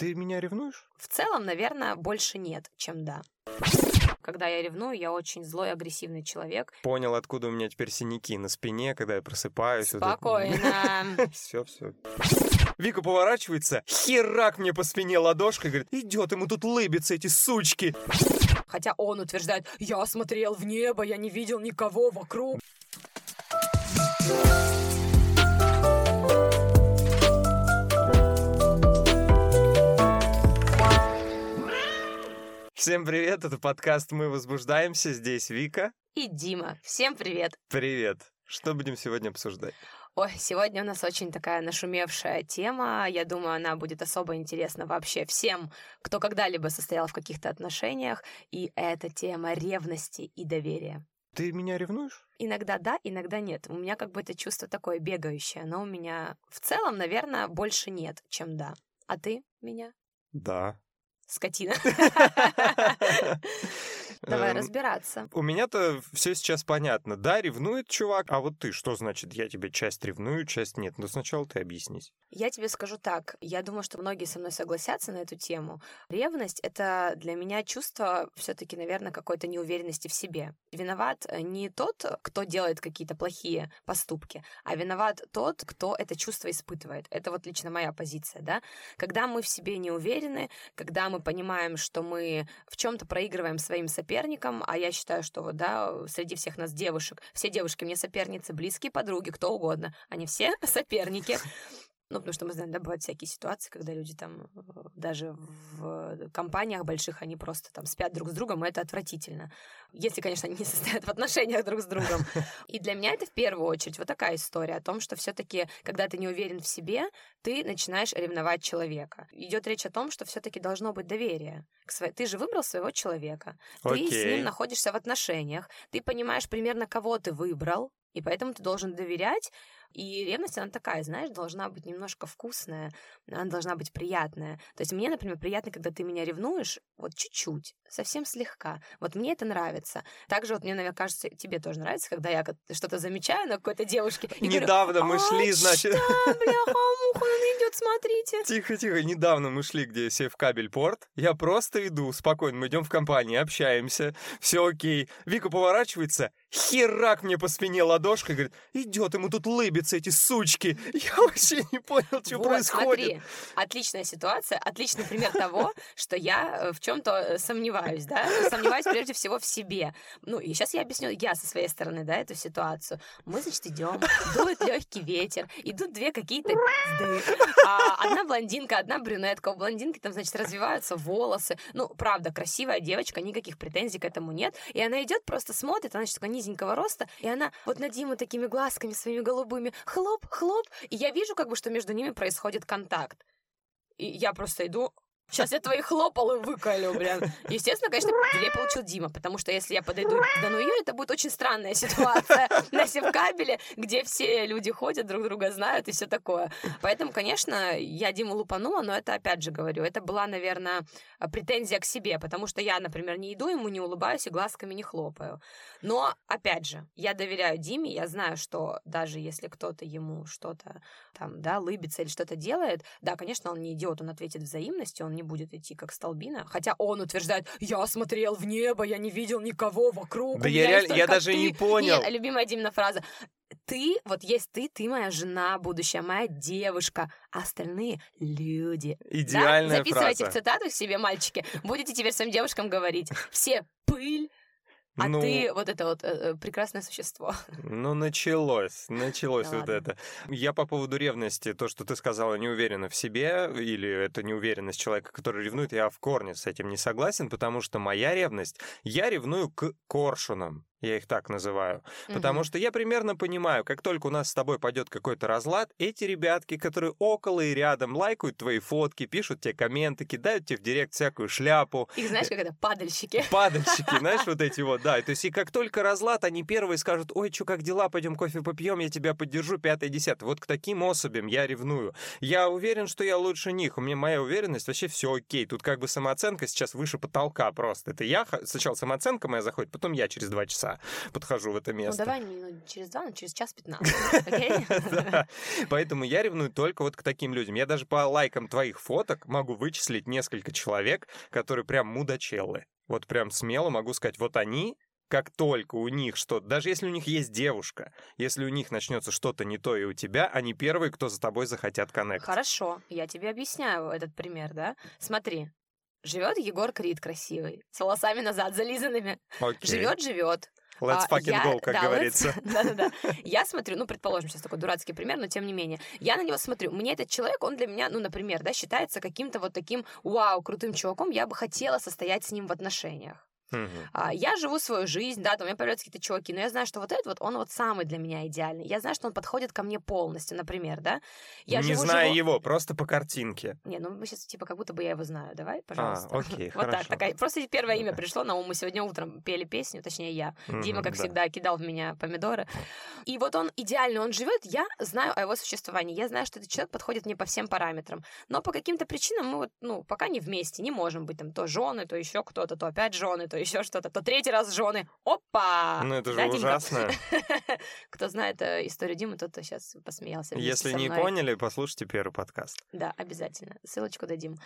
Ты меня ревнуешь? В целом, наверное, больше нет, чем да. Когда я ревную, я очень злой, агрессивный человек. Понял, откуда у меня теперь синяки на спине, когда я просыпаюсь. Спокойно. Все, все. Вика поворачивается, херак мне по спине ладошкой, говорит, идет ему тут лыбиться эти сучки. Хотя он утверждает, я смотрел в небо, я не видел никого вокруг. Всем привет, это подкаст «Мы возбуждаемся», здесь Вика. И Дима. Всем привет. Привет. Что будем сегодня обсуждать? Ой, сегодня у нас очень такая нашумевшая тема. Я думаю, она будет особо интересна вообще всем, кто когда-либо состоял в каких-то отношениях. И это тема ревности и доверия. Ты меня ревнуешь? Иногда да, иногда нет. У меня как бы это чувство такое бегающее, но у меня в целом, наверное, больше нет, чем да. А ты меня? Да скотина. Давай эм, разбираться. У меня-то все сейчас понятно. Да, ревнует чувак, а вот ты, что значит, я тебе часть ревную, часть нет? Ну, сначала ты объяснись. Я тебе скажу так. Я думаю, что многие со мной согласятся на эту тему. Ревность — это для меня чувство все таки наверное, какой-то неуверенности в себе. Виноват э, не тот, кто делает какие-то плохие поступки, а виноват тот, кто это чувство испытывает. Это вот лично моя позиция, да. Когда мы в себе не уверены, когда мы понимаем, что мы в чем то проигрываем своим соперникам, а я считаю, что вот, да, среди всех нас девушек, все девушки мне соперницы, близкие подруги, кто угодно, они все соперники. Ну, потому что мы знаем, да, бывают всякие ситуации, когда люди там э, даже в компаниях больших, они просто там спят друг с другом, и это отвратительно. Если, конечно, они не состоят в отношениях друг с другом. И для меня это в первую очередь вот такая история о том, что все таки когда ты не уверен в себе, ты начинаешь ревновать человека. Идет речь о том, что все таки должно быть доверие. Ты же выбрал своего человека, ты с ним находишься в отношениях, ты понимаешь примерно, кого ты выбрал, и поэтому ты должен доверять и ревность, она такая, знаешь, должна быть немножко вкусная, она должна быть приятная. То есть мне, например, приятно, когда ты меня ревнуешь, вот чуть-чуть, совсем слегка. Вот мне это нравится. Также вот мне, наверное, кажется, тебе тоже нравится, когда я что-то замечаю на какой-то девушке. И Недавно говорю, мы шли, значит... бляха-муха, он идет, смотрите. Тихо-тихо, недавно мы шли, где сев кабель порт. Я просто иду, спокойно, мы идем в компании, общаемся, все окей. Вика поворачивается, херак мне по спине ладошкой, говорит, идет ему тут лыбится эти сучки. Я вообще не понял, что вот, происходит. Смотри, отличная ситуация, отличный пример того, что я э, в чем-то э, сомневаюсь, да, сомневаюсь прежде всего в себе. Ну, и сейчас я объясню, я со своей стороны, да, эту ситуацию. Мы, значит, идем, дует легкий ветер, идут две какие-то а, одна блондинка, одна брюнетка. У блондинки там, значит, развиваются волосы. Ну, правда, красивая девочка, никаких претензий к этому нет. И она идет, просто смотрит, она, значит, такая низенького роста, и она вот на Диму такими глазками своими голубыми хлоп, хлоп, и я вижу как бы, что между ними происходит контакт. И я просто иду, Сейчас я твои хлопалы выколю, блин. Естественно, конечно, я получил Дима, потому что если я подойду подону ее, это будет очень странная ситуация на севкабеле, где все люди ходят, друг друга знают и все такое. Поэтому, конечно, я Диму лупанула, но это, опять же говорю, это была, наверное, претензия к себе, потому что я, например, не иду ему, не улыбаюсь и глазками не хлопаю. Но, опять же, я доверяю Диме, я знаю, что даже если кто-то ему что-то там, да, лыбится или что-то делает, да, конечно, он не идиот, он ответит взаимностью, он не будет идти как столбина, хотя он утверждает, я смотрел в небо, я не видел никого вокруг. Да я, реально, я даже ты. не понял. Не, любимая Димина фраза, ты, вот есть ты, ты моя жена будущая, моя девушка, а остальные люди. Идеальная да? Записывайте фраза. в цитатах себе, мальчики. Будете теперь своим девушкам говорить. Все пыль, а ну, ты вот это вот э, э, прекрасное существо. Ну, началось, началось да вот ладно. это. Я по поводу ревности, то, что ты сказала, не уверена в себе, или это неуверенность человека, который ревнует, я в корне с этим не согласен, потому что моя ревность, я ревную к коршунам. Я их так называю. Угу. Потому что я примерно понимаю, как только у нас с тобой пойдет какой-то разлад, эти ребятки, которые около и рядом лайкают твои фотки, пишут тебе комменты, кидают тебе в директ всякую шляпу. Их знаешь, как это? Падальщики. Падальщики, знаешь, вот эти вот, да. То есть и как только разлад, они первые скажут, ой, что, как дела, пойдем кофе попьем, я тебя поддержу, пятое, десятое. Вот к таким особям я ревную. Я уверен, что я лучше них. У меня моя уверенность, вообще все окей. Тут как бы самооценка сейчас выше потолка просто. Это я, сначала самооценка моя заходит, потом я через два часа. Часа подхожу в это Ну, место. давай не ну, через два, но через час пятнадцать. Поэтому я ревную только вот к таким людям. Я даже по лайкам твоих фоток могу вычислить несколько человек, которые прям мудачеллы. Вот прям смело могу сказать, вот они как только у них что-то, даже если у них есть девушка, если у них начнется что-то не то и у тебя, они первые, кто за тобой захотят коннект. Хорошо, я тебе объясняю этот пример, да? Смотри, живет Егор Крид красивый, с волосами назад зализанными. Окей. Живет, живет. Let's А, fucking я- go, как да, говорится. Да-да-да. Я смотрю, ну, предположим, сейчас такой дурацкий пример, но тем не менее. Я на него смотрю. Мне этот человек, он для меня, ну, например, да, считается каким-то вот таким, вау, крутым чуваком. Я бы хотела состоять с ним в отношениях. А, я живу свою жизнь, да, там у меня появляются какие-то чуваки, но я знаю, что вот этот вот, он вот самый для меня идеальный. Я знаю, что он подходит ко мне полностью, например, да. Я Не живу, зная живу- его, просто по картинке. Не, ну мы сейчас типа как будто бы я его знаю. Давай, пожалуйста. А, окей, Вот так, хорошо. такая. Просто первое имя пришло на ум. Мы сегодня утром пели песню, точнее я. Дима, Мгм, как да. всегда, кидал в меня помидоры. И вот он идеальный, он живет, я знаю о его существовании, я знаю, что этот человек подходит мне по всем параметрам. Но по каким-то причинам мы вот, ну, пока не вместе, не можем быть там то жены, то еще кто-то, то опять жены, то еще что-то, то третий раз жены. Опа! Ну это же Да, ужасно. Кто знает э, историю Димы, тот сейчас посмеялся. Если не поняли, послушайте первый подкаст. Да, обязательно. Ссылочку дадим.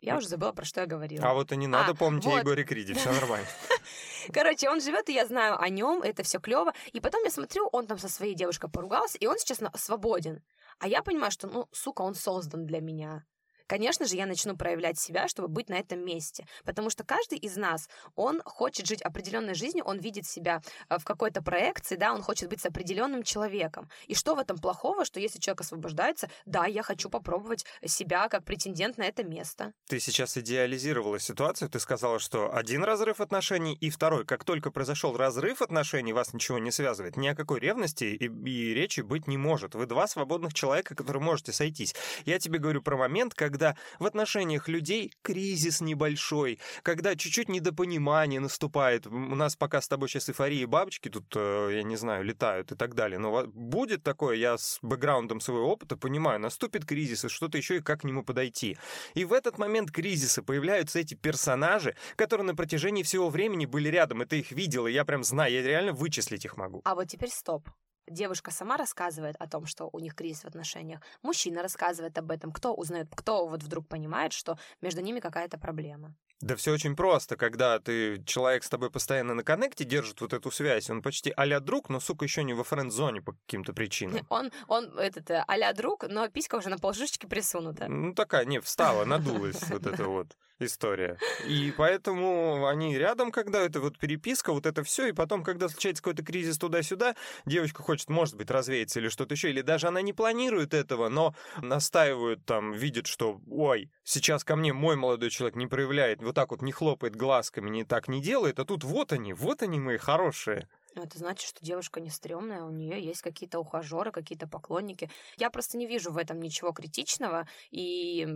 Я уже забыла, про что я говорила. А вот и не надо А, помнить о. Егоре Криде, все нормально. Короче, он живет, и я знаю о нем, это все клево. И потом я смотрю, он там со своей девушкой поругался, и он сейчас свободен. А я понимаю, что, ну, сука, он создан для меня. Конечно же, я начну проявлять себя, чтобы быть на этом месте. Потому что каждый из нас, он хочет жить определенной жизнью, он видит себя э, в какой-то проекции, да, он хочет быть с определенным человеком. И что в этом плохого, что если человек освобождается, да, я хочу попробовать себя как претендент на это место. Ты сейчас идеализировала ситуацию, ты сказала, что один разрыв отношений и второй. Как только произошел разрыв отношений, вас ничего не связывает. Ни о какой ревности и, и речи быть не может. Вы два свободных человека, которые можете сойтись. Я тебе говорю про момент, когда в отношениях людей кризис небольшой, когда чуть-чуть недопонимание наступает. У нас пока с тобой сейчас эйфория бабочки тут, э, я не знаю, летают и так далее. Но будет такое, я с бэкграундом своего опыта понимаю, наступит кризис и что-то еще и как к нему подойти. И в этот момент кризиса появляются эти персонажи, которые на протяжении всего времени были рядом, и ты их видел, и я прям знаю, я реально вычислить их могу. А вот теперь стоп. Девушка сама рассказывает о том, что у них кризис в отношениях. Мужчина рассказывает об этом. Кто узнает, кто вот вдруг понимает, что между ними какая-то проблема. Да все очень просто, когда ты, человек с тобой постоянно на коннекте держит вот эту связь, он почти а друг, но, сука, еще не во френд-зоне по каким-то причинам. Он, он этот, а друг, но писька уже на полшишечки присунута. Ну, такая, не, встала, надулась вот эта вот история. И поэтому они рядом, когда это вот переписка, вот это все, и потом, когда случается какой-то кризис туда-сюда, девочка хочет, может быть, развеяться или что-то еще, или даже она не планирует этого, но настаивают там, видит, что, ой, сейчас ко мне мой молодой человек не проявляет, вот так вот не хлопает глазками, не так не делает, а тут вот они, вот они мои хорошие. Это значит, что девушка не стрёмная, у нее есть какие-то ухажеры, какие-то поклонники. Я просто не вижу в этом ничего критичного, и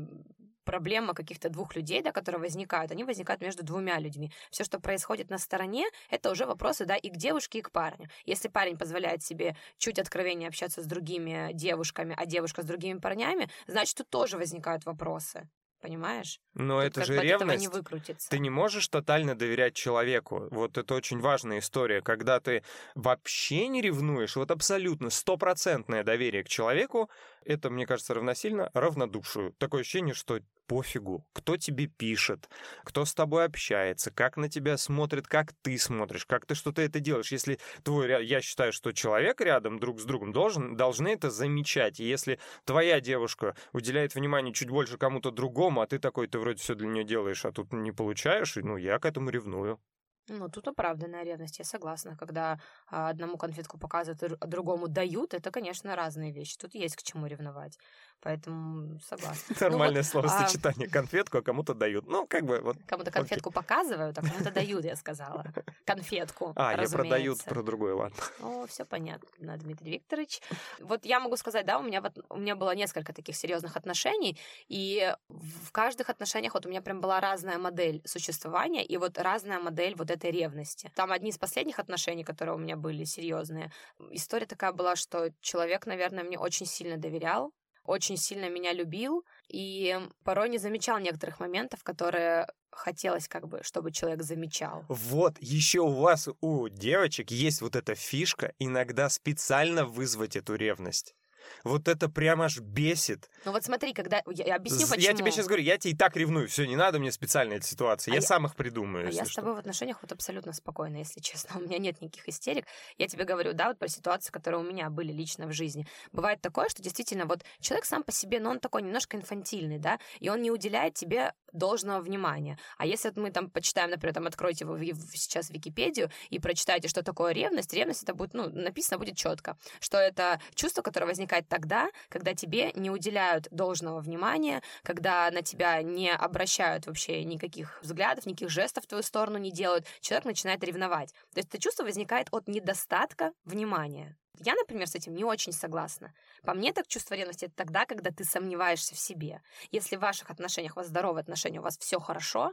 проблема каких-то двух людей, да, которые возникают, они возникают между двумя людьми. Все, что происходит на стороне, это уже вопросы, да, и к девушке, и к парню. Если парень позволяет себе чуть откровеннее общаться с другими девушками, а девушка с другими парнями, значит, тут тоже возникают вопросы. Понимаешь? Но Тут это же ревность. не выкрутиться. Ты не можешь тотально доверять человеку. Вот это очень важная история. Когда ты вообще не ревнуешь, вот абсолютно стопроцентное доверие к человеку, это, мне кажется, равносильно равнодушию. Такое ощущение, что пофигу, кто тебе пишет, кто с тобой общается, как на тебя смотрит, как ты смотришь, как ты что-то это делаешь. Если твой, я считаю, что человек рядом друг с другом должен, должны это замечать. И если твоя девушка уделяет внимание чуть больше кому-то другому, а ты такой, ты вроде все для нее делаешь, а тут не получаешь, ну, я к этому ревную. Ну, тут оправданная ревность, я согласна. Когда а, одному конфетку показывают, а другому дают, это, конечно, разные вещи. Тут есть к чему ревновать. Поэтому согласна. Нормальное а словосочетание. Конфетку, а кому-то дают. Ну, как бы вот. Кому-то конфетку показывают, а кому-то дают, я сказала. Конфетку, А, я продают разумеется. про другое, ладно. О, все понятно, Дмитрий Викторович. Вот я могу сказать, да, у меня, вот, у меня было несколько таких серьезных отношений, и в каждых отношениях вот у меня прям была разная модель существования и вот разная модель вот этой ревности. Там одни из последних отношений, которые у меня были серьезные, история такая была, что человек, наверное, мне очень сильно доверял, очень сильно меня любил, и порой не замечал некоторых моментов, которые хотелось как бы, чтобы человек замечал. Вот, еще у вас, у девочек, есть вот эта фишка иногда специально вызвать эту ревность. Вот это прямо аж бесит. Ну вот смотри, когда... Я, я объясню, почему. Я тебе сейчас говорю, я тебе и так ревную, все, не надо мне специально эти ситуации. А я, я- сам их придумаю, А я с что. тобой в отношениях вот абсолютно спокойно, если честно. У меня нет никаких истерик. Я тебе говорю, да, вот про ситуации, которые у меня были лично в жизни. Бывает такое, что действительно вот человек сам по себе, но он такой немножко инфантильный, да, и он не уделяет тебе должного внимания. А если вот мы там почитаем, например, там откройте вы сейчас Википедию и прочитаете, что такое ревность, ревность это будет, ну, написано будет четко, что это чувство, которое возникает тогда, когда тебе не уделяют должного внимания, когда на тебя не обращают вообще никаких взглядов, никаких жестов в твою сторону не делают, человек начинает ревновать. То есть это чувство возникает от недостатка внимания. Я, например, с этим не очень согласна. По мне, так чувство ревности это тогда, когда ты сомневаешься в себе. Если в ваших отношениях, у вас здоровые отношения, у вас все хорошо,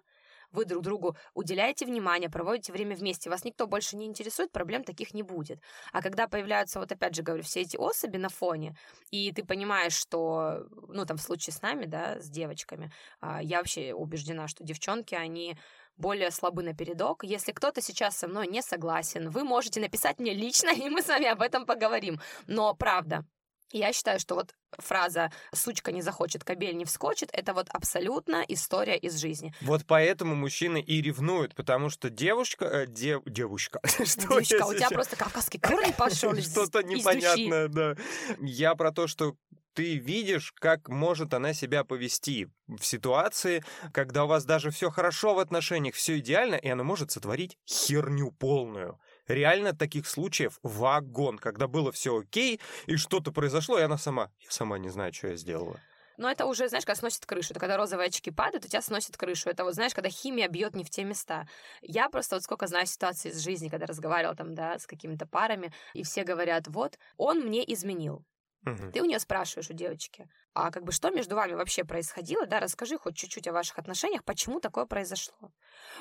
вы друг другу уделяете внимание, проводите время вместе, вас никто больше не интересует, проблем таких не будет. А когда появляются, вот опять же говорю, все эти особи на фоне, и ты понимаешь, что, ну, там, в случае с нами, да, с девочками, а, я вообще убеждена, что девчонки, они более слабы на передок. Если кто-то сейчас со мной не согласен, вы можете написать мне лично, и мы с вами об этом поговорим. Но правда, я считаю, что вот фраза «сучка не захочет, кобель не вскочит» — это вот абсолютно история из жизни. Вот поэтому мужчины и ревнуют, потому что девушка... э, дев- девушка. Что Девочка, я у тебя сейчас- просто кавказский корень пошел Что-то непонятное, да. Я про то, что ты видишь, как может она себя повести в ситуации, когда у вас даже все хорошо в отношениях, все идеально, и она может сотворить херню полную. Реально таких случаев вагон, когда было все окей, и что-то произошло, и она сама, я сама не знаю, что я сделала. Но это уже, знаешь, когда сносит крышу. Это когда розовые очки падают, у тебя сносит крышу. Это вот, знаешь, когда химия бьет не в те места. Я просто вот сколько знаю ситуаций из жизни, когда разговаривала там, да, с какими-то парами, и все говорят, вот, он мне изменил. Мгм. Ты у нее спрашиваешь, у девочки, а как бы что между вами вообще происходило, да, расскажи хоть чуть-чуть о ваших отношениях, почему такое произошло.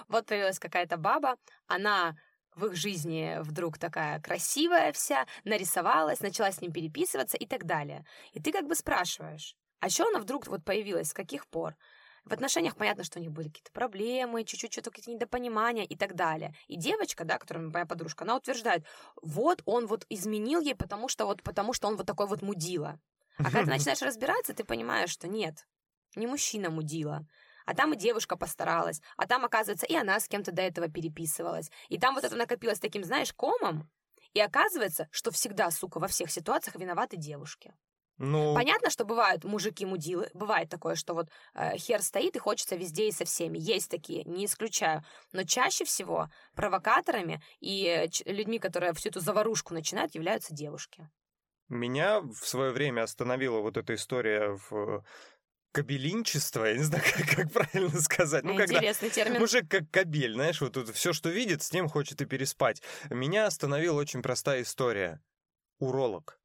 Вот появилась какая-то баба, она в их жизни вдруг такая красивая вся, нарисовалась, начала с ним переписываться и так далее. И ты как бы спрашиваешь, а что она вдруг вот появилась, с каких пор? В отношениях понятно, что у них были какие-то проблемы, чуть-чуть что-то какие-то недопонимания и так далее. И девочка, да, которая моя подружка, она утверждает, вот он вот изменил ей, потому что вот потому что он вот такой вот мудила. А когда ты начинаешь разбираться, ты понимаешь, что нет, не мужчина мудила. А там и девушка постаралась. А там, оказывается, и она с кем-то до этого переписывалась. И там вот это накопилось таким, знаешь, комом. И оказывается, что всегда, сука, во всех ситуациях виноваты девушки. Ну, Понятно, что бывают мужики-мудилы, бывает такое, что вот э, хер стоит и хочется везде и со всеми. Есть такие, не исключаю. Но чаще всего провокаторами и э, людьми, которые всю эту заварушку начинают, являются девушки. Меня в свое время остановила вот эта история в кабелинчество, я не знаю, как, как правильно сказать. Ну, когда Интересный термин. мужик как кабель, знаешь, вот все, что видит, с ним хочет и переспать. Меня остановила очень простая история. Уролог.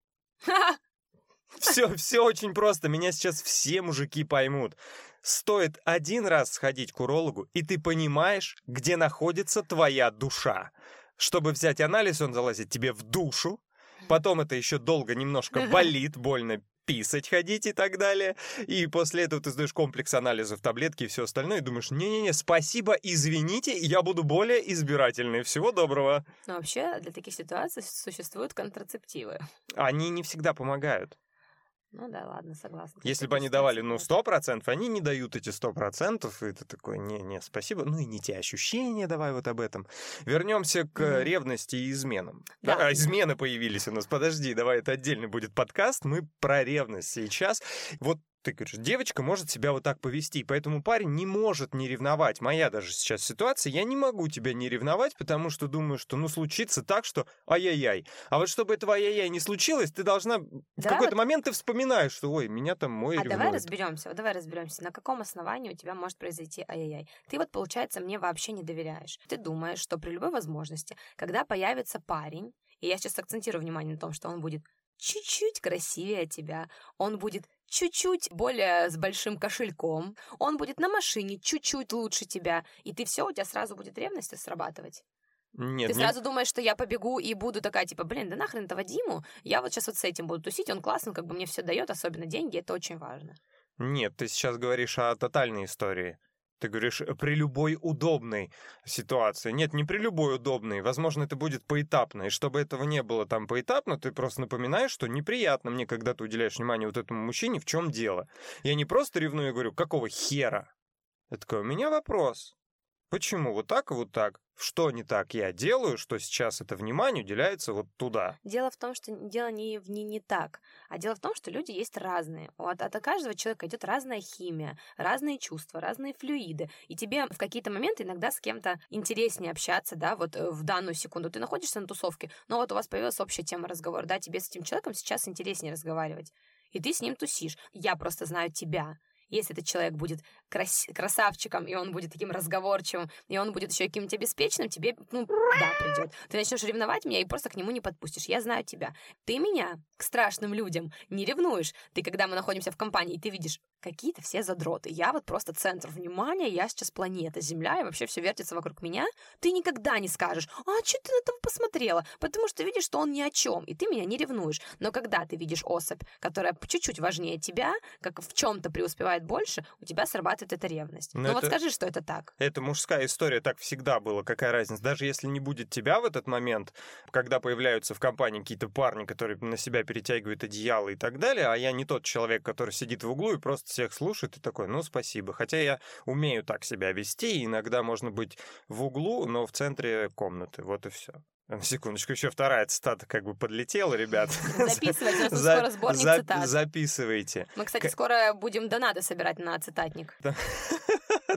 Все, все очень просто. Меня сейчас все мужики поймут. Стоит один раз сходить к урологу, и ты понимаешь, где находится твоя душа. Чтобы взять анализ, он залазит тебе в душу. Потом это еще долго немножко болит, больно писать ходить и так далее. И после этого ты сдаешь комплекс анализов, таблетки и все остальное, и думаешь, не-не-не, спасибо, извините, я буду более избирательный. Всего доброго. Но вообще для таких ситуаций существуют контрацептивы. Они не всегда помогают. Ну да, ладно, согласна. Если бы они давали, ну, бывают. сто процентов, они не дают эти сто процентов, и ты такой, не-не, спасибо, ну и не те ощущения, давай вот об этом. Вернемся к Мгм. ревности и изменам. Да, а, измены появились у нас, подожди, давай, это отдельный будет подкаст, мы про ревность сейчас. Вот ты говоришь, девочка может себя вот так повести, поэтому парень не может не ревновать. Моя даже сейчас ситуация, я не могу тебя не ревновать, потому что думаю, что ну случится так, что ай-яй-яй. А вот чтобы этого ай-яй-яй не случилось, ты должна... В Давай какой-то вот- момент ты вспоминаешь, что ой, меня там мой А давай ревнует. разберемся, вот давай разберемся, на каком основании у тебя может произойти ай-яй-яй. Ты вот, получается, мне вообще не доверяешь. Ты думаешь, что при любой возможности, когда появится парень, и я сейчас акцентирую внимание на том, что он будет чуть-чуть красивее тебя, он будет чуть-чуть более с большим кошельком, он будет на машине чуть-чуть лучше тебя, и ты все, у тебя сразу будет ревность срабатывать. Нет, Ты сразу думаешь, что я побегу и буду такая, типа, блин, да нахрен этого Диму, я вот сейчас вот с этим буду тусить, он классный, как бы мне все дает, особенно деньги, это очень важно. Нет, ты сейчас говоришь о тотальной истории. Ты говоришь э, при любой удобной ситуации. Нет, не при любой удобной. Возможно, это будет поэтапно. И чтобы этого не было там поэтапно, ты просто напоминаешь, что неприятно мне, когда ты уделяешь внимание вот этому мужчине, в чем дело. Я не просто ревную и говорю, какого хера? Я такой, у меня вопрос. Почему вот так и вот так? Что не так я делаю, что сейчас это внимание уделяется вот туда? Дело в том, что дело не в не, не так, а дело в том, что люди есть разные. От, от каждого человека идет разная химия, разные чувства, разные флюиды. И тебе в какие-то моменты иногда с кем-то интереснее общаться, да, вот э, в данную секунду. Ты находишься на тусовке, но вот у вас появилась общая тема разговора, да, тебе с этим человеком сейчас интереснее разговаривать. И ты с ним тусишь. Я просто знаю тебя. Если этот человек будет крас- красавчиком, и он будет таким разговорчивым, и он будет еще каким-то обеспеченным, тебе, ну, да, придет. Ты начнешь ревновать меня и просто к нему не подпустишь. Я знаю тебя. Ты меня к страшным людям не ревнуешь. Ты, когда мы находимся в компании, ты видишь какие-то все задроты. Я вот просто центр внимания, я сейчас планета, Земля, и вообще все вертится вокруг меня. Ты никогда не скажешь, а что ты на этого посмотрела? Потому что видишь, что он ни о чем, и ты меня не ревнуешь. Но когда ты видишь особь, которая чуть-чуть важнее тебя, как в чем-то преуспевает больше, у тебя срабатывает эта ревность. Но ну это, вот скажи, что это так. Это мужская история, так всегда было. Какая разница? Даже если не будет тебя в этот момент, когда появляются в компании какие-то парни, которые на себя перетягивают одеяло и так далее, а я не тот человек, который сидит в углу и просто всех слушает и такой, ну, спасибо. Хотя я умею так себя вести, иногда можно быть в углу, но в центре комнаты. Вот и все. На секундочку, еще вторая цитата как бы подлетела, ребят. Записывайте, у нас скоро сборник цитат. Записывайте. Мы, кстати, скоро будем донаты собирать на цитатник.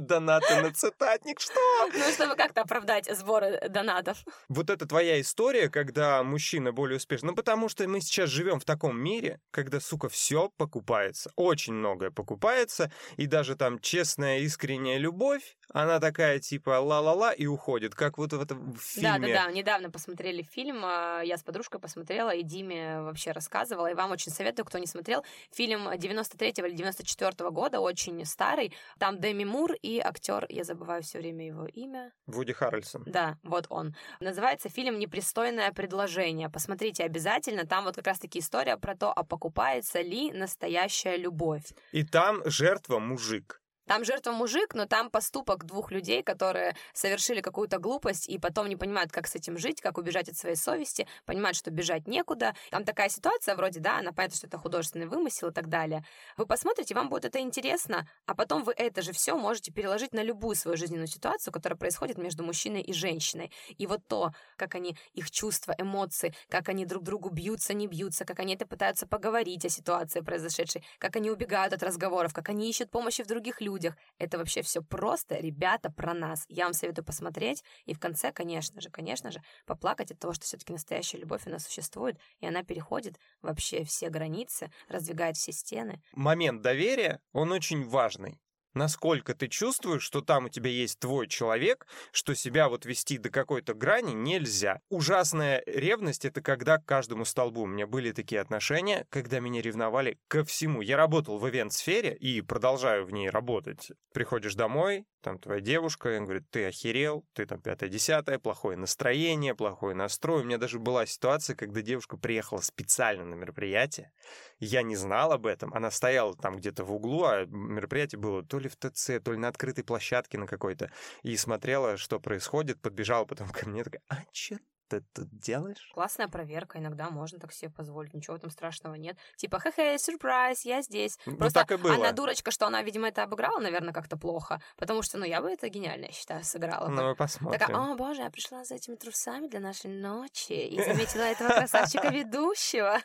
Донаты на цитатник, что? Ну, чтобы как-то оправдать сборы донатов. Вот это твоя история, когда мужчина более успешный. Ну, потому что мы сейчас живем в таком мире, когда, сука, все покупается. Очень многое покупается. И даже там честная, искренняя любовь, она такая, типа, ла-ла-ла, и уходит. Как вот в этом фильме. Да-да-да, недавно посмотрели фильм. А, я с подружкой посмотрела, и Диме вообще рассказывала. И вам очень советую, кто не смотрел. Фильм 93-го или 94-го года, очень старый. Там Деми Мур и актер, я забываю все время его имя. Вуди Харрельсон. Да, вот он. Называется фильм «Непристойное предложение». Посмотрите обязательно. Там вот как раз-таки история про то, а покупается ли настоящая любовь. И там жертва мужик. Там жертва мужик, но там поступок двух людей, которые совершили какую-то глупость и потом не понимают, как с этим жить, как убежать от своей совести, понимают, что бежать некуда. Там такая ситуация вроде, да, она понятно, что это художественный вымысел и так далее. Вы посмотрите, вам будет это интересно, а потом вы это же все можете переложить на любую свою жизненную ситуацию, которая происходит между мужчиной и женщиной. И вот то, как они, их чувства, эмоции, как они друг другу бьются, не бьются, как они это пытаются поговорить о ситуации произошедшей, как они убегают от разговоров, как они ищут помощи в других людях, людях. Это вообще все просто, ребята, про нас. Я вам советую посмотреть и в конце, конечно же, конечно же, поплакать от того, что все-таки настоящая любовь, она существует, и она переходит вообще все границы, раздвигает все стены. Момент доверия, он очень важный насколько ты чувствуешь, что там у тебя есть твой человек, что себя вот вести до какой-то грани нельзя. Ужасная ревность — это когда к каждому столбу. У меня были такие отношения, когда меня ревновали ко всему. Я работал в ивент-сфере и продолжаю в ней работать. Приходишь домой, там твоя девушка, и он говорит, ты охерел, ты там пятое-десятое, плохое настроение, плохой настрой. У меня даже была ситуация, когда девушка приехала специально на мероприятие, я не знал об этом, она стояла там где-то в углу, а мероприятие было то ли в ТЦ, то ли на открытой площадке на какой-то, и смотрела, что происходит, подбежала потом ко мне, такая, а чё ты тут делаешь? Классная проверка, иногда можно так себе позволить, ничего там страшного нет. Типа, хе-хе, сюрприз, я здесь. Ну, Просто так и было. она дурочка, что она, видимо, это обыграла, наверное, как-то плохо, потому что, ну, я бы это гениально, я считаю, сыграла. Ну, мы посмотрим. Такая, о, боже, я пришла за этими трусами для нашей ночи и заметила этого красавчика ведущего.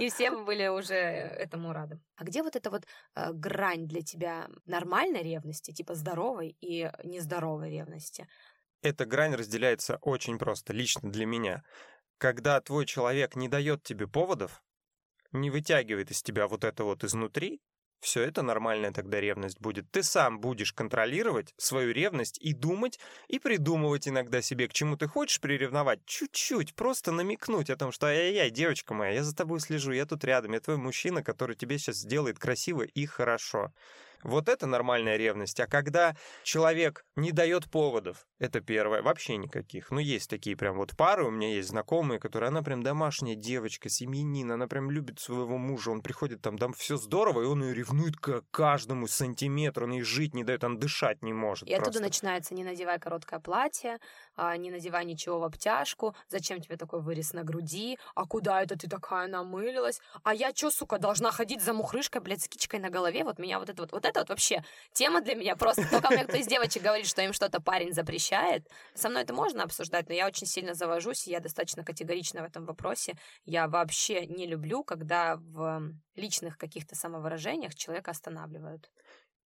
И все бы были уже этому рады. А где вот эта вот э, грань для тебя нормальной ревности, типа здоровой и нездоровой ревности? Эта грань разделяется очень просто, лично для меня. Когда твой человек не дает тебе поводов, не вытягивает из тебя вот это вот изнутри, все это нормальная тогда ревность будет. Ты сам будешь контролировать свою ревность и думать, и придумывать иногда себе, к чему ты хочешь приревновать. Чуть-чуть, просто намекнуть о том, что ай-яй-яй, девочка моя, я за тобой слежу, я тут рядом, я твой мужчина, который тебе сейчас сделает красиво и хорошо. Вот это нормальная ревность. А когда человек не дает поводов, это первое, вообще никаких. Ну, есть такие прям вот пары, у меня есть знакомые, которые, она прям домашняя девочка, семьянин, она прям любит своего мужа, он приходит там, там все здорово, и он ее ревнует к каждому сантиметру, он ей жить не дает, он дышать не может. И просто. оттуда начинается, не надевай короткое платье, а, не надевай ничего в обтяжку, зачем тебе такой вырез на груди, а куда это ты такая намылилась, а я чё, сука, должна ходить за мухрышкой, блядь, с кичкой на голове, вот меня вот это вот, вот это вот вообще тема для меня. Просто, только мне кто из девочек говорит, что им что-то парень запрещает, со мной это можно обсуждать, но я очень сильно завожусь, и я достаточно категорична в этом вопросе, я вообще не люблю, когда в личных каких-то самовыражениях человека останавливают.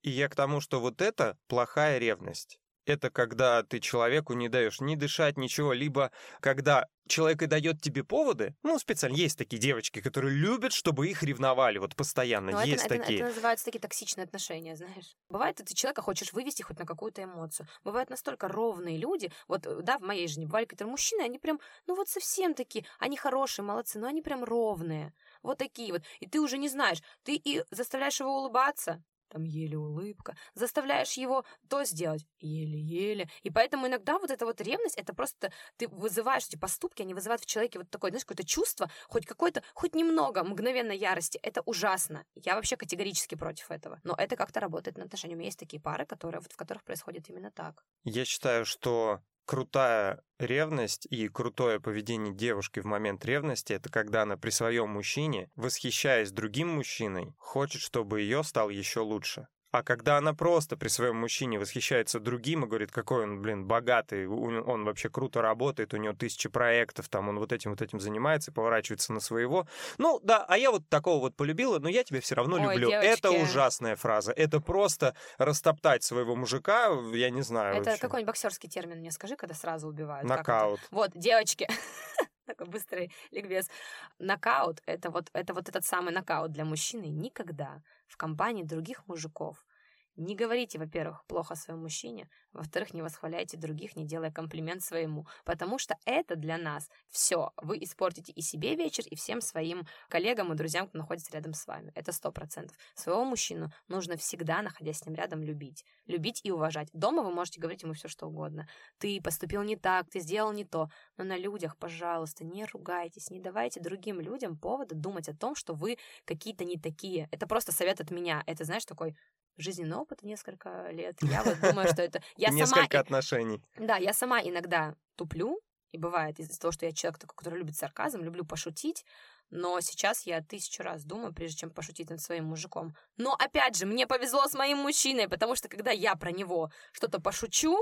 И я к тому, что вот это плохая ревность это когда ты человеку не даешь ни дышать, ничего, либо когда человек и дает тебе поводы, ну, специально есть такие девочки, которые любят, чтобы их ревновали, вот постоянно, Но есть это, такие. Это, это называются такие токсичные отношения, знаешь. Бывает, ты человека хочешь вывести хоть на какую-то эмоцию. Бывают настолько ровные люди, вот, э, да, в моей жизни бывали какие-то мужчины, они прям, ну, вот совсем такие, они хорошие, молодцы, но они прям ровные. Вот такие вот. И ты уже не знаешь, ты и заставляешь его улыбаться, там еле улыбка, заставляешь его то сделать, еле-еле. И поэтому иногда вот эта вот ревность, это просто ты вызываешь эти поступки, они вызывают в человеке вот такое, знаешь, какое-то чувство, хоть какое-то, хоть немного мгновенной ярости. Это ужасно. Я вообще категорически против этого. Но это как-то работает на отношениях. У меня есть такие пары, которые, вот, в которых происходит именно так. Я считаю, что крутая ревность и крутое поведение девушки в момент ревности это когда она при своем мужчине, восхищаясь другим мужчиной, хочет, чтобы ее стал еще лучше. А когда она просто при своем мужчине восхищается другим и говорит, какой он, блин, богатый, он вообще круто работает, у него тысячи проектов, там он вот этим вот этим занимается, поворачивается на своего. Ну да, а я вот такого вот полюбила, но я тебя все равно Ой, люблю. Девочки. Это ужасная фраза. Это просто растоптать своего мужика, я не знаю. Это какой-нибудь боксерский термин мне скажи, когда сразу убивают. Нокаут. Вот, девочки. такой быстрый ликбез. Нокаут это вот, это вот этот самый нокаут для мужчины никогда в компании других мужиков. Не говорите, во-первых, плохо о своем мужчине, во-вторых, не восхваляйте других, не делая комплимент своему, потому что это для нас все. Вы испортите и себе вечер, и всем своим коллегам и друзьям, кто находится рядом с вами. Это сто процентов. Своего мужчину нужно всегда, находясь с ним рядом, любить. Любить и уважать. Дома вы можете говорить ему все, что угодно. Ты поступил не так, ты сделал не то. Но на людях, пожалуйста, не ругайтесь, не давайте другим людям повода думать о том, что вы какие-то не такие. Это просто совет от меня. Это, знаешь, такой жизненный опыт несколько лет. Я вот думаю, что это... Я Несколько сама... отношений. Да, я сама иногда туплю, и бывает из-за того, что я человек такой, который любит сарказм, люблю пошутить, но сейчас я тысячу раз думаю, прежде чем пошутить над своим мужиком. Но опять же, мне повезло с моим мужчиной, потому что когда я про него что-то пошучу,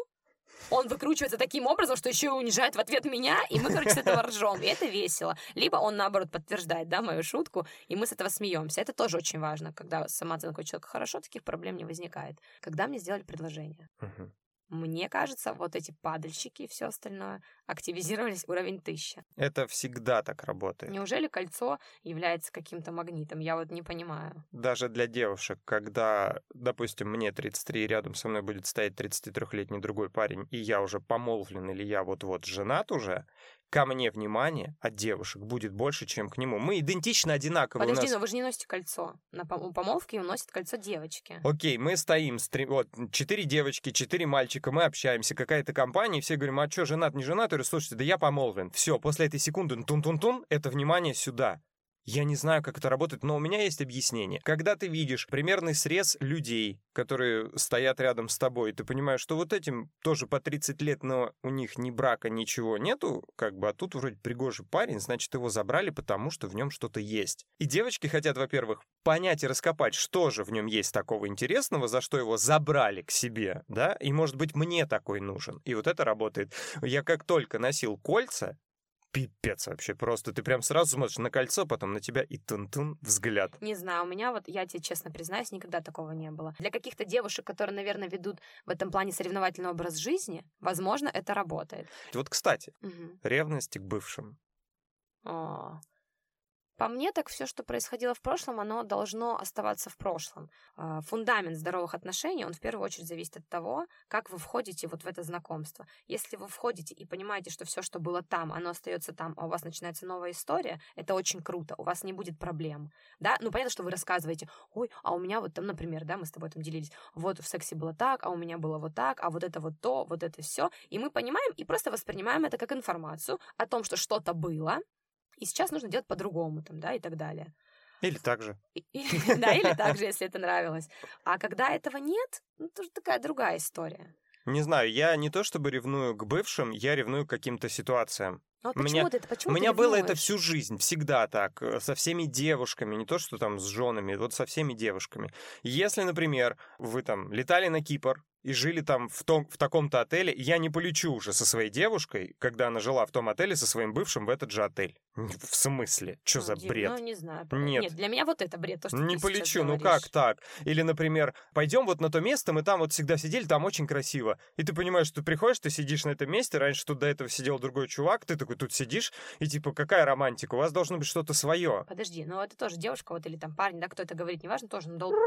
он выкручивается таким образом, что еще и унижает в ответ меня, и мы, короче, с этого ржем, и это весело. Либо он, наоборот, подтверждает, да, мою шутку, и мы с этого смеемся. Это тоже очень важно, когда самооценка у человека хорошо, таких проблем не возникает. Когда мне сделали предложение. Uh-huh. Мне кажется, вот эти падальщики и все остальное активизировались уровень 1000. Это всегда так работает. Неужели кольцо является каким-то магнитом? Я вот не понимаю. Даже для девушек, когда, допустим, мне 33, рядом со мной будет стоять 33-летний другой парень, и я уже помолвлен или я вот-вот женат уже, ко мне внимание от девушек будет больше, чем к нему. Мы идентично одинаковые. Подожди, нас... но вы же не носите кольцо. На помолвке носит кольцо девочки. Окей, мы стоим, стри... вот, четыре девочки, четыре мальчика, мы общаемся, какая-то компания, и все говорим, а что, женат, не женат? Я говорю, слушайте, да я помолвлен. Все, после этой секунды, тун-тун-тун, это внимание сюда. Я не знаю, как это работает, но у меня есть объяснение. Когда ты видишь примерный срез людей, которые стоят рядом с тобой, ты понимаешь, что вот этим тоже по 30 лет, но у них ни брака, ничего нету, как бы, а тут вроде пригожий парень, значит, его забрали, потому что в нем что-то есть. И девочки хотят, во-первых, понять и раскопать, что же в нем есть такого интересного, за что его забрали к себе, да, и, может быть, мне такой нужен. И вот это работает. Я как только носил кольца, пипец вообще. Просто ты прям сразу смотришь на кольцо, потом на тебя и тун-тун взгляд. Не знаю, у меня вот, я тебе честно признаюсь, никогда такого не было. Для каких-то девушек, которые, наверное, ведут в этом плане соревновательный образ жизни, возможно, это работает. Вот, кстати, угу. ревность к бывшим. О, По мне, так все, что происходило в прошлом, оно должно оставаться в прошлом. А, фундамент здоровых отношений, он в первую очередь зависит от того, как вы входите вот в это знакомство. Если вы входите и понимаете, что все, что было там, оно остается там, а у вас начинается новая история, это очень круто, у вас не будет проблем. Да, ну понятно, что вы рассказываете, ой, а у меня вот там, например, да, мы с тобой там делились, вот в сексе было так, а у меня было вот так, а вот это вот то, вот это все. И мы понимаем и просто воспринимаем это как информацию о том, что что-то было, и сейчас нужно делать по-другому, там, да, и так далее. Или так же. да, или так же, если это нравилось. А когда этого нет, ну, тоже такая другая история. Не знаю, я не то чтобы ревную к бывшим, я ревную к каким-то ситуациям. Ну, а почему меня, ты, почему у меня было это всю жизнь, всегда так, э, со всеми девушками, не то что там с женами, вот со всеми девушками. Если, например, вы там летали на Кипр, и жили там в, том, в таком-то отеле, я не полечу уже со своей девушкой, когда она жила в том отеле, со своим бывшим в этот же отель. В смысле? Что ну, за бред? Ну, не знаю. Нет. Нет, для меня вот это бред. То, что не полечу, ну как так? Или, например, пойдем вот на то место, мы там вот всегда сидели, там очень красиво. И ты понимаешь, что ты приходишь, ты сидишь на этом месте, раньше тут до этого сидел другой чувак, ты такой тут сидишь, и типа, какая романтика? У вас должно быть что-то свое. Подожди, ну это тоже девушка вот или там парень, да, кто это говорит, неважно, тоже, ну долго.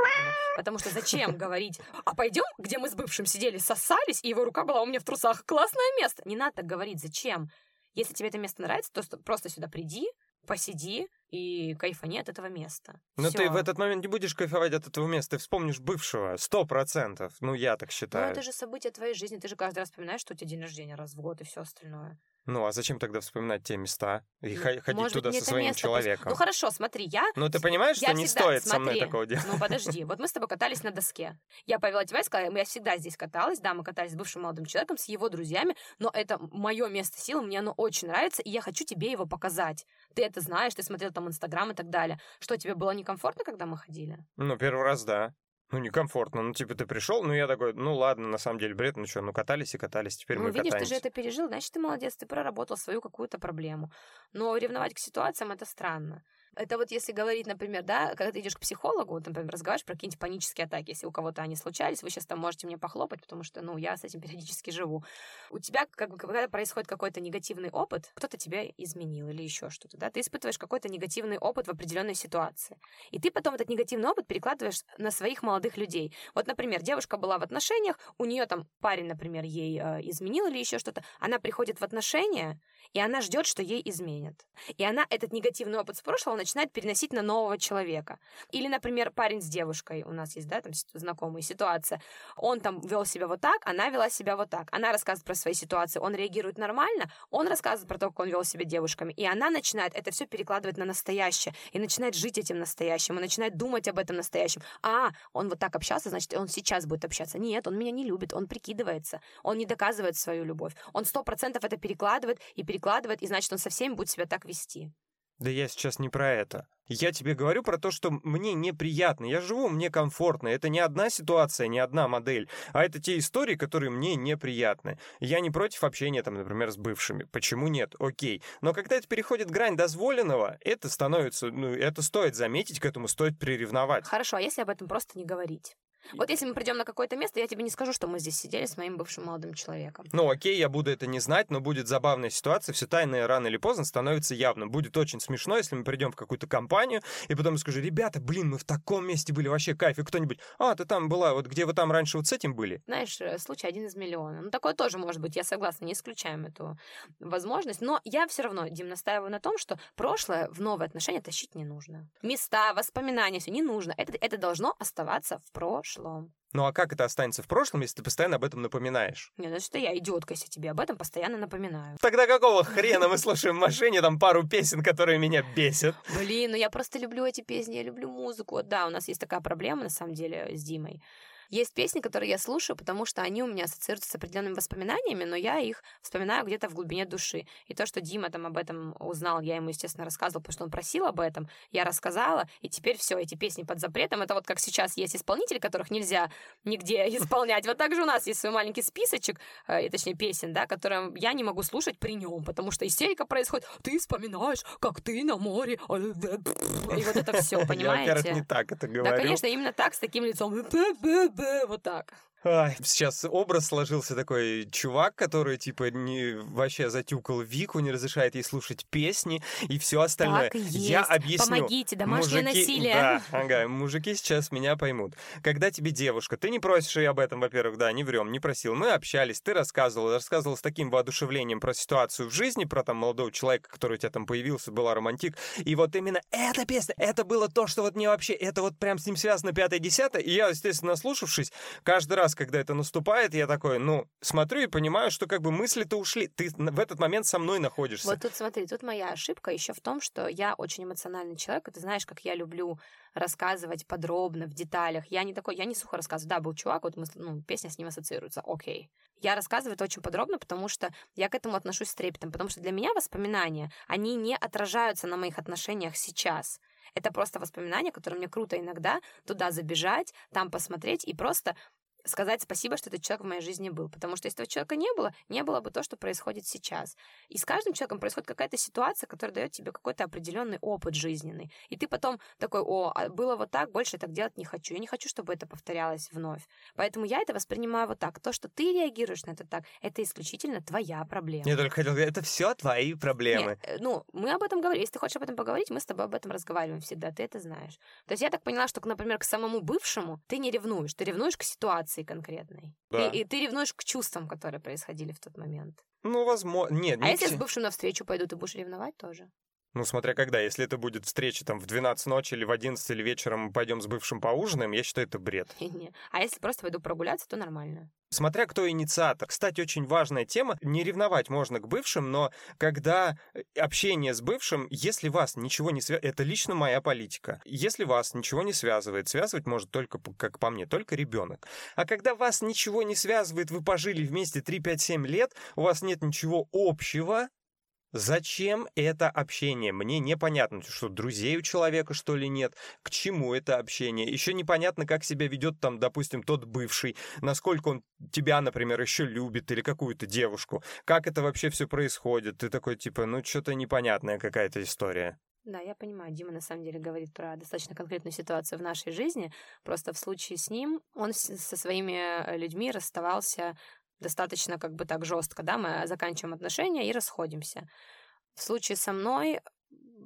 Потому что зачем говорить, а пойдем, где мы с бывшим сидели, со сосались, и его рука была у меня в трусах. Классное место. Не надо так говорить. Зачем? Если тебе это место нравится, то просто сюда приди, посиди и кайфани от этого места. Но Всё. ты в этот момент не будешь кайфовать от этого места, ты вспомнишь бывшего, сто процентов. Ну, я так считаю. Ну, это же событие твоей жизни, ты же каждый раз вспоминаешь, что у тебя день рождения раз в год и все остальное. Ну, а зачем тогда вспоминать те места и ну, ходить Может туда со своим место, человеком? Ну, хорошо, смотри, я... Ну, ты понимаешь, я что не стоит смотри, со мной такого делать? Ну, подожди, вот мы с тобой катались на доске. Я повела тебя и сказала, я всегда здесь каталась, да, мы катались с бывшим молодым человеком, с его друзьями, но это мое место силы, мне оно очень нравится, и я хочу тебе его показать. Ты это знаешь, ты смотрел там Инстаграм и так далее. Что, тебе было некомфортно, когда мы ходили? Ну, первый раз, да. Ну, некомфортно. Ну, типа, ты пришел, ну, я такой, ну, ладно, на самом деле бред, ну что, ну, катались и катались, теперь ну, мы видишь, катаемся. ты же это пережил, значит, ты молодец, ты проработал свою какую-то проблему. Но ревновать к ситуациям — это странно. Это вот если говорить, например, да, когда ты идешь к психологу, например, разговариваешь про какие-нибудь панические атаки, если у кого-то они случались, вы сейчас там можете мне похлопать, потому что, ну, я с этим периодически живу. У тебя, как бы, когда происходит какой-то негативный опыт, кто-то тебя изменил или еще что-то, да, ты испытываешь какой-то негативный опыт в определенной ситуации. И ты потом этот негативный опыт перекладываешь на своих молодых людей. Вот, например, девушка была в отношениях, у нее там парень, например, ей э, изменил или еще что-то, она приходит в отношения, и она ждет, что ей изменят. И она этот негативный опыт с прошлого начинает переносить на нового человека. Или, например, парень с девушкой, у нас есть, да, там знакомая ситуация, он там вел себя вот так, она вела себя вот так. Она рассказывает про свои ситуации, он реагирует нормально, он рассказывает про то, как он вел себя девушками, и она начинает это все перекладывать на настоящее, и начинает жить этим настоящим, и начинает думать об этом настоящем. А, он вот так общался, значит, он сейчас будет общаться. Нет, он меня не любит, он прикидывается, он не доказывает свою любовь. Он сто процентов это перекладывает и перекладывает, и значит, он со всеми будет себя так вести. Да я сейчас не про это. Я тебе говорю про то, что мне неприятно. Я живу, мне комфортно. Это не одна ситуация, не одна модель, а это те истории, которые мне неприятны. Я не против общения, там, например, с бывшими. Почему нет? Окей. Но когда это переходит грань дозволенного, это становится, ну, это стоит заметить, к этому стоит приревновать. Хорошо, а если об этом просто не говорить? Вот если мы придем на какое-то место, я тебе не скажу, что мы здесь сидели с моим бывшим молодым человеком. Ну, окей, я буду это не знать, но будет забавная ситуация, все тайное рано или поздно становится явным. Будет очень смешно, если мы придем в какую-то компанию, и потом скажу, ребята, блин, мы в таком месте были, вообще кайф, и кто-нибудь, а, ты там была, вот где вы там раньше вот с этим были? Знаешь, э, случай один из миллиона. Ну, такое тоже может быть, я согласна, не исключаем эту возможность, но я все равно, Дим, настаиваю на том, что прошлое в новые отношения тащить не нужно. Места, воспоминания, все не нужно. Это, это должно оставаться в прошлом. Ну а как это останется в прошлом, если ты постоянно об этом напоминаешь? Не, ну что я идиотка, если тебе об этом постоянно напоминаю. Тогда какого хрена мы слушаем в машине там пару песен, которые меня бесят? Блин, ну я просто люблю эти песни, я люблю музыку. Да, у нас есть такая проблема, на самом деле, с Димой. Есть песни, которые я слушаю, потому что они у меня ассоциируются с определенными воспоминаниями, но я их вспоминаю где-то в глубине души. И то, что Дима там об этом узнал, я ему, естественно, рассказывала, потому что он просил об этом, я рассказала, и теперь все, эти песни под запретом. Это вот как сейчас есть исполнители, которых нельзя нигде исполнять. Вот так же у нас есть свой маленький списочек, э, точнее, песен, да, которые я не могу слушать при нем, потому что истерика происходит. Ты вспоминаешь, как ты на море. А, и вот это все, понимаете? Я, не так это говорю. Да, конечно, именно так, с таким лицом вот так. Ай, сейчас образ сложился такой чувак, который типа не вообще затюкал Вику, не разрешает ей слушать песни и все остальное. Так и есть. Я объясню. Помогите, домашнее Мужики- насилие. Да, ага, мужики сейчас меня поймут. Когда тебе девушка, ты не просишь ее об этом, во-первых, да, не врем, не просил. Мы общались, ты рассказывал, рассказывал с таким воодушевлением про ситуацию в жизни, про там молодого человека, который у тебя там появился, была романтик. И вот именно эта песня, это было то, что вот мне вообще, это вот прям с ним связано пятое-десятое. И я, естественно, наслушавшись, каждый раз, когда это наступает, я такой, ну, смотрю и понимаю, что как бы мысли-то ушли. Ты в этот момент со мной находишься. Вот тут смотри, тут моя ошибка еще в том, что я очень эмоциональный человек, и ты знаешь, как я люблю рассказывать подробно, в деталях. Я не такой, я не сухо рассказываю. Да, был чувак, вот мы, ну, песня с ним ассоциируется, окей. Я рассказываю это очень подробно, потому что я к этому отношусь с трепетом, потому что для меня воспоминания, они не отражаются на моих отношениях сейчас. Это просто воспоминания, которые мне круто иногда туда забежать, там посмотреть и просто сказать спасибо, что этот человек в моей жизни был. Потому что если этого человека не было, не было бы то, что происходит сейчас. И с каждым человеком происходит какая-то ситуация, которая дает тебе какой-то определенный опыт жизненный. И ты потом такой, о, а было вот так, больше я так делать не хочу. Я не хочу, чтобы это повторялось вновь. Поэтому я это воспринимаю вот так. То, что ты реагируешь на это так, это исключительно твоя проблема. Я только хотел сказать, это все твои проблемы. Не, э, ну, мы об этом говорим. Если ты хочешь об этом поговорить, мы с тобой об этом разговариваем всегда. Ты это знаешь. То есть я так поняла, что, например, к самому бывшему ты не ревнуешь. Ты ревнуешь к ситуации конкретной. Да. И, и ты ревнуешь к чувствам, которые происходили в тот момент. Ну, возможно. Нет, А не если к- с бывшим навстречу пойду, ты будешь ревновать тоже? Ну, смотря когда. Если это будет встреча там в 12 ночи или в 11 или вечером пойдем с бывшим поужинаем, я считаю, это бред. А если просто пойду прогуляться, то нормально. Смотря кто инициатор. Кстати, очень важная тема. Не ревновать можно к бывшим, но когда э, общение с бывшим, если вас ничего не связывает, это лично моя политика. Если вас ничего не связывает, связывать может только, как по мне, только ребенок. А когда вас ничего не связывает, вы пожили вместе 3, 5, 7 лет, у вас нет ничего общего, Зачем это общение? Мне непонятно, что друзей у человека, что ли, нет. К чему это общение? Еще непонятно, как себя ведет там, допустим, тот бывший, насколько он тебя, например, еще любит или какую-то девушку. Как это вообще все происходит? Ты такой, типа, ну, что-то непонятная какая-то история. Да, я понимаю, Дима на самом деле говорит про достаточно конкретную ситуацию в нашей жизни. Просто в случае с ним он со своими людьми расставался достаточно как бы так жестко, да, мы заканчиваем отношения и расходимся. В случае со мной,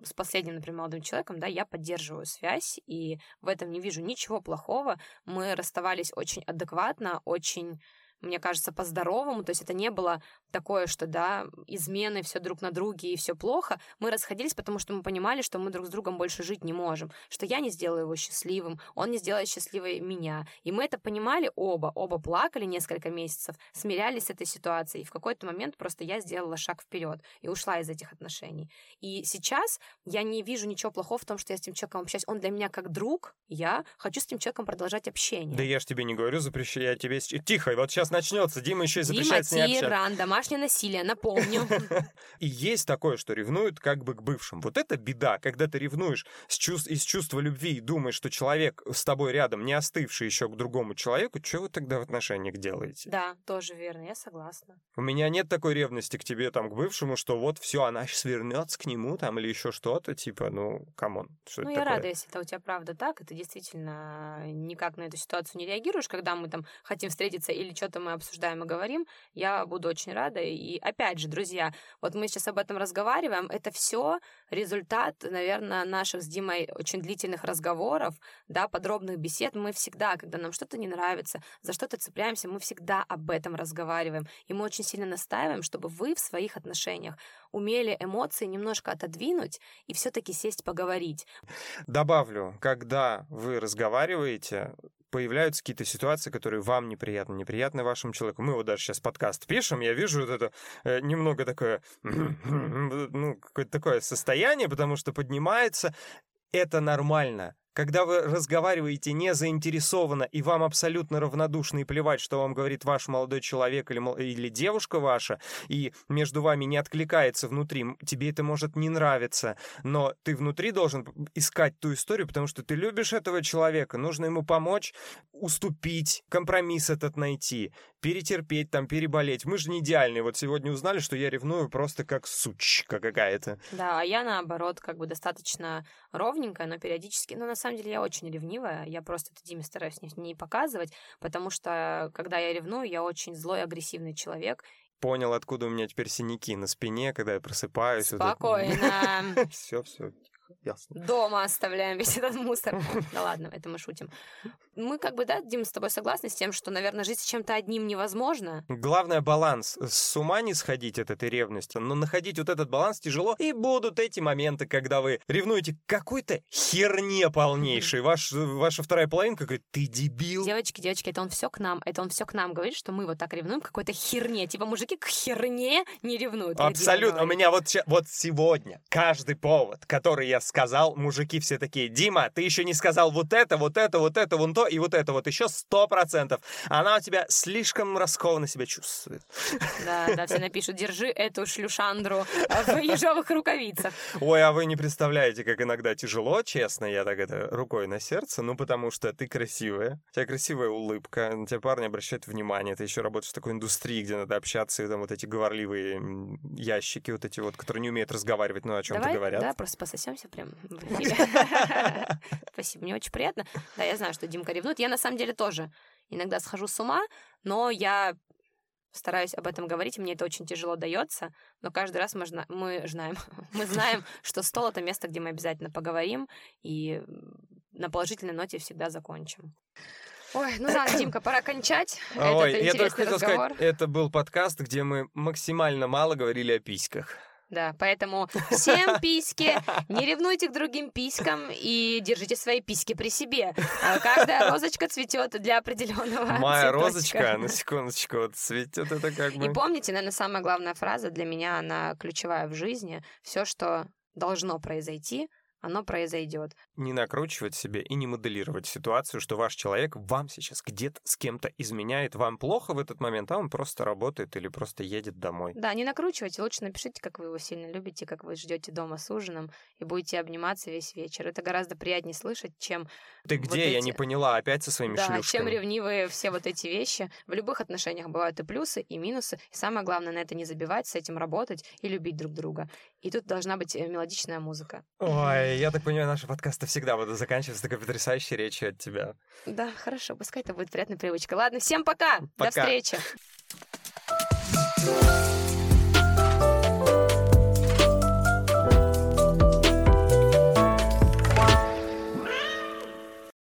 с последним, например, молодым человеком, да, я поддерживаю связь, и в этом не вижу ничего плохого. Мы расставались очень адекватно, очень мне кажется, по-здоровому, то есть это не было такое, что, да, измены все друг на друге и все плохо. Мы расходились, потому что мы понимали, что мы друг с другом больше жить не можем, что я не сделаю его счастливым, он не сделает счастливой меня. И мы это понимали оба, оба плакали несколько месяцев, смирялись с этой ситуацией, и в какой-то момент просто я сделала шаг вперед и ушла из этих отношений. И сейчас я не вижу ничего плохого в том, что я с этим человеком общаюсь. Он для меня как друг, я хочу с этим человеком продолжать общение. Да я ж тебе не говорю, запрещаю, я тебе... Тихо, вот сейчас начнется, Дима еще и Дима, запрещает с ней тиран, домашнее насилие, напомню. И есть такое, что ревнуют как бы к бывшим. Вот это беда, когда ты ревнуешь с чувств, из чувства любви и думаешь, что человек с тобой рядом, не остывший еще к другому человеку, что вы тогда в отношениях делаете? Да, тоже верно, я согласна. У меня нет такой ревности к тебе, там, к бывшему, что вот все, она сейчас вернется к нему, там, или еще что-то, типа, ну, come on, что Ну, это я такое? рада, если это у тебя правда так, и ты действительно никак на эту ситуацию не реагируешь, когда мы там хотим встретиться или что-то мы обсуждаем и говорим, я буду очень рада. И опять же, друзья, вот мы сейчас об этом разговариваем, это все результат, наверное, наших с Димой очень длительных разговоров, да, подробных бесед. Мы всегда, когда нам что-то не нравится, за что-то цепляемся, мы всегда об этом разговариваем. И мы очень сильно настаиваем, чтобы вы в своих отношениях умели эмоции немножко отодвинуть и все-таки сесть поговорить. Добавлю, когда вы разговариваете, появляются какие-то ситуации, которые вам неприятны, неприятны вашему человеку. Мы вот даже сейчас подкаст пишем, я вижу вот это э, немного такое, ну, какое-то такое состояние, потому что поднимается. Это нормально. Когда вы разговариваете не заинтересованно, и вам абсолютно равнодушно и плевать, что вам говорит ваш молодой человек или, или девушка ваша, и между вами не откликается внутри, тебе это может не нравиться, но ты внутри должен искать ту историю, потому что ты любишь этого человека, нужно ему помочь, уступить, компромисс этот найти, перетерпеть, там, переболеть. Мы же не идеальные. Вот сегодня узнали, что я ревную просто как сучка какая-то. Да, а я наоборот, как бы достаточно ровненькая, но периодически, ну, на самом самом деле, я очень ревнивая. Я просто это Диме стараюсь не, не показывать, потому что, когда я ревную, я очень злой, агрессивный человек. Понял, откуда у меня теперь синяки на спине, когда я просыпаюсь. Спокойно. Все, все, ясно. Дома оставляем весь этот мусор. Да ладно, это мы шутим. Мы как бы, да, Дим, с тобой согласны с тем, что, наверное, жить с чем-то одним невозможно? Главное — баланс. С ума не сходить от этой ревности, но находить вот этот баланс тяжело. И будут эти моменты, когда вы ревнуете какой-то херне полнейшей. Ваш, ваша вторая половинка говорит, ты дебил. Девочки, девочки, это он все к нам. Это он все к нам говорит, что мы вот так ревнуем какой-то херне. Типа мужики к херне не ревнуют. Абсолютно. У меня вот, вот сегодня каждый повод, который я сказал, мужики все такие, Дима, ты еще не сказал вот это, вот это, вот это, вон то, и вот это вот еще сто процентов. Она у тебя слишком раскованно себя чувствует. Да, да, все напишут, держи эту шлюшандру в ежовых рукавицах. Ой, а вы не представляете, как иногда тяжело, честно, я так это рукой на сердце, ну потому что ты красивая, у тебя красивая улыбка, на тебя парни обращают внимание, ты еще работаешь в такой индустрии, где надо общаться, и там вот эти говорливые ящики, вот эти вот, которые не умеют разговаривать, но о чем-то говорят. Да, просто пососемся прям Спасибо, мне очень приятно. Да, я знаю, что Димка ревнует. Я на самом деле тоже иногда схожу с ума, но я стараюсь об этом говорить, мне это очень тяжело дается, но каждый раз мы, жна... мы знаем, мы знаем, что стол — это место, где мы обязательно поговорим, и на положительной ноте всегда закончим. Ой, ну ладно, Димка, пора кончать. Ой, я только хотел разговор. сказать, это был подкаст, где мы максимально мало говорили о письках. Да, поэтому всем письки, не ревнуйте к другим писькам и держите свои письки при себе. А каждая розочка цветет для определенного Моя розочка, на секундочку, вот цветет это как бы. И помните, наверное, самая главная фраза для меня, она ключевая в жизни. Все, что должно произойти, оно произойдет. Не накручивать себе и не моделировать ситуацию, что ваш человек вам сейчас где-то с кем-то изменяет, вам плохо в этот момент, а он просто работает или просто едет домой. Да, не накручивайте, лучше напишите, как вы его сильно любите, как вы ждете дома с ужином и будете обниматься весь вечер. Это гораздо приятнее слышать, чем... Ты где? Вот эти... Я не поняла, опять со своими да, шлюшками. чем ревнивые все вот эти вещи. В любых отношениях бывают и плюсы, и минусы. И самое главное на это не забивать, с этим работать и любить друг друга. И тут должна быть э, мелодичная музыка. Ой, я так понимаю, наши подкасты всегда будут заканчиваться такой потрясающей речью от тебя. Да, хорошо, пускай это будет приятная привычка. Ладно, всем пока! пока. До встречи!